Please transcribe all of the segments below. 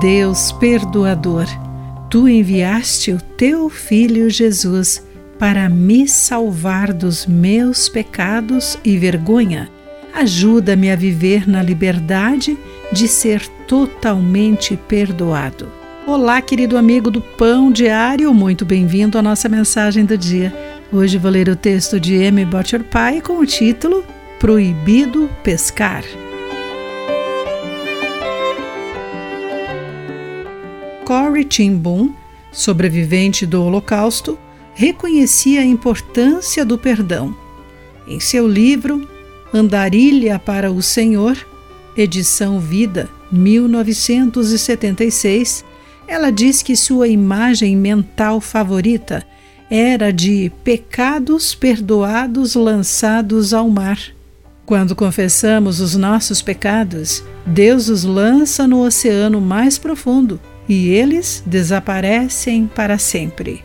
Deus perdoador, tu enviaste o teu filho Jesus para me salvar dos meus pecados e vergonha. Ajuda-me a viver na liberdade de ser totalmente perdoado. Olá, querido amigo do Pão Diário, muito bem-vindo à nossa mensagem do dia. Hoje vou ler o texto de M. Butcher Pai com o título Proibido Pescar. Corey Tim Boom, sobrevivente do Holocausto, reconhecia a importância do perdão. Em seu livro Andarilha para o Senhor, edição Vida, 1976, ela diz que sua imagem mental favorita era de pecados perdoados lançados ao mar. Quando confessamos os nossos pecados, Deus os lança no oceano mais profundo e eles desaparecem para sempre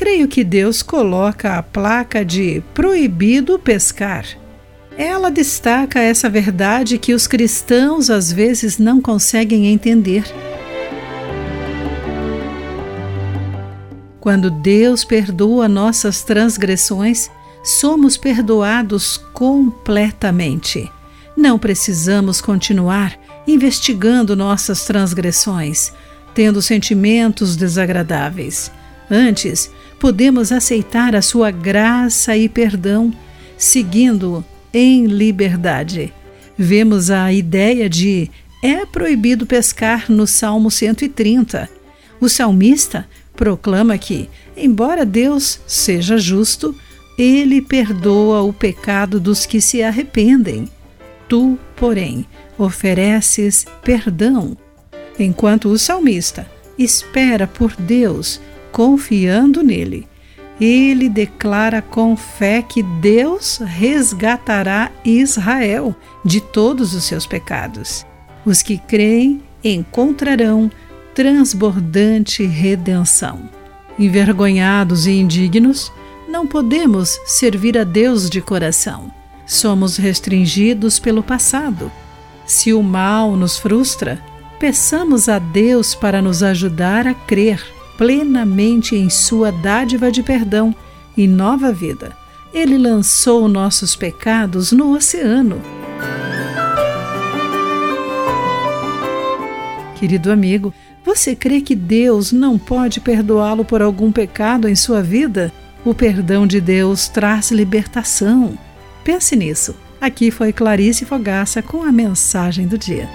creio que Deus coloca a placa de proibido pescar. Ela destaca essa verdade que os cristãos às vezes não conseguem entender. Quando Deus perdoa nossas transgressões, somos perdoados completamente. Não precisamos continuar investigando nossas transgressões, tendo sentimentos desagradáveis. Antes, podemos aceitar a sua graça e perdão, seguindo em liberdade. Vemos a ideia de é proibido pescar no Salmo 130. O salmista proclama que, embora Deus seja justo, ele perdoa o pecado dos que se arrependem. Tu, porém, ofereces perdão. Enquanto o salmista espera por Deus confiando nele. Ele declara com fé que Deus resgatará Israel de todos os seus pecados. Os que creem encontrarão transbordante redenção. Envergonhados e indignos, não podemos servir a Deus de coração. Somos restringidos pelo passado. Se o mal nos frustra, peçamos a Deus para nos ajudar a crer plenamente em sua dádiva de perdão e nova vida. Ele lançou nossos pecados no oceano. Querido amigo, você crê que Deus não pode perdoá-lo por algum pecado em sua vida? O perdão de Deus traz libertação. Pense nisso. Aqui foi Clarice Fogaça com a mensagem do dia.